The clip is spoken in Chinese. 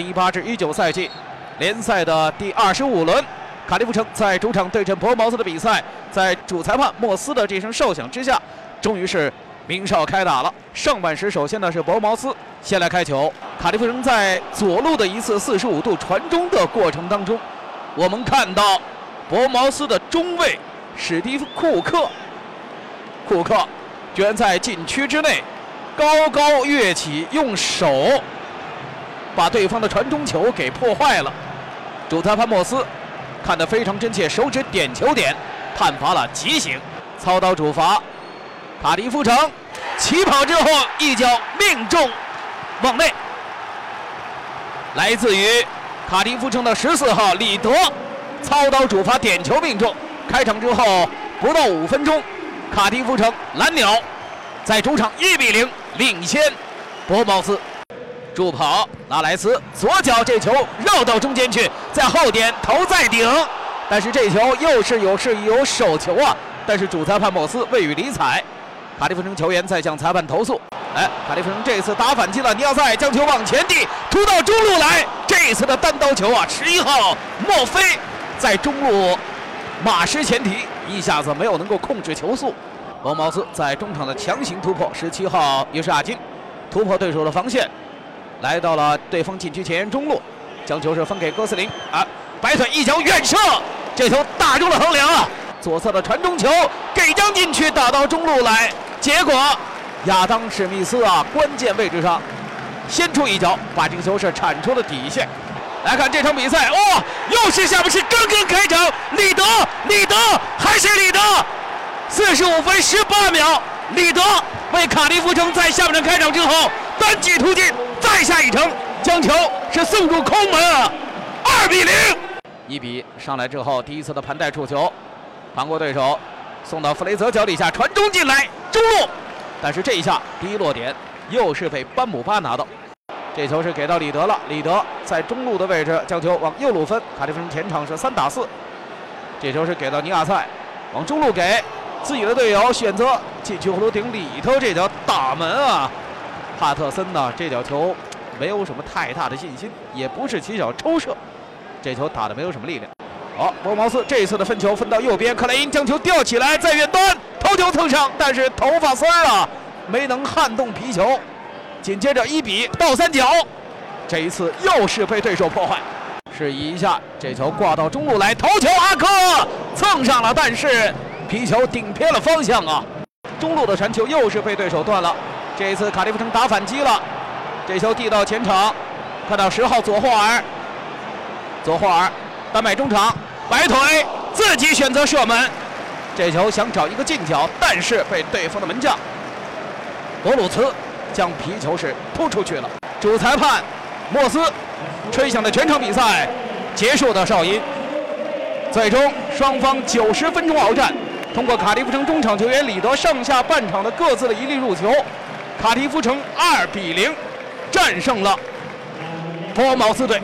一八至一九赛季联赛的第二十五轮，卡利夫城在主场对阵博茅斯的比赛，在主裁判莫斯的这声哨响之下，终于是鸣哨开打了。上半时，首先呢是博茅斯先来开球，卡利夫城在左路的一次四十五度传中的过程当中，我们看到博茅斯的中卫史蒂夫库克，库克居然在禁区之内高高跃起，用手。把对方的传中球给破坏了，主裁判莫斯看得非常真切，手指点球点，判罚了急醒，操刀主罚，卡迪夫城起跑之后一脚命中网内，来自于卡迪夫城的十四号里德，操刀主罚点球命中。开场之后不到五分钟，卡迪夫城蓝鸟在主场一比零领先博茅斯。助跑，拉莱斯左脚这球绕到中间去，在后点头再顶，但是这球又是有是有手球啊！但是主裁判莫斯未予理睬，卡迪夫城球员在向裁判投诉。哎，卡迪夫城这次打反击了，尼奥塞将球往前递，突到中路来，这次的单刀球啊，十一号莫菲在中路马失前蹄，一下子没有能够控制球速。博茅斯在中场的强行突破，十七号也是阿金突破对手的防线。来到了对方禁区前沿中路，将球是分给戈斯林啊，摆腿一脚远射，这球打中了横梁！左侧的传中球给将禁区打到中路来，结果亚当史密斯啊，关键位置上先出一脚，把这个球是铲出了底线。来看这场比赛，哇，又是下半时刚刚开场，里德，里德还是里德，四十五分十八秒，里德为卡迪夫城在下半场开场之后单骑突进。再下一城，将球是送入空门，二比零。一比上来之后，第一次的盘带触球，盘过对手，送到弗雷泽脚底下，传中进来，中路。但是这一下第一落点又是被班姆巴拿到，这球是给到里德了。里德在中路的位置将球往右路分，卡迪夫城前场是三打四。这球是给到尼亚塞，往中路给自己的队友选择禁区葫芦顶里头这条大门啊。帕特森呢？这脚球没有什么太大的信心，也不是起脚抽射，这球打的没有什么力量。好，博茅斯这一次的分球分到右边，克莱因将球吊起来，在远端头球蹭上，但是头发丝儿啊没能撼动皮球。紧接着一比倒三角，这一次又是被对手破坏。示意一下，这球挂到中路来，头球阿克蹭上了，但是皮球顶偏了方向啊！中路的传球又是被对手断了。这一次卡利夫城打反击了，这球递到前场，看到十号左霍尔，左霍尔丹麦中场，摆腿自己选择射门，这球想找一个近角，但是被对方的门将。博鲁茨将皮球是扑出去了。主裁判莫斯吹响了全场比赛结束的哨音，最终双方九十分钟鏖战，通过卡利夫城中场球员里德上下半场的各自的一粒入球。卡迪夫城二比零战胜了博茅斯队。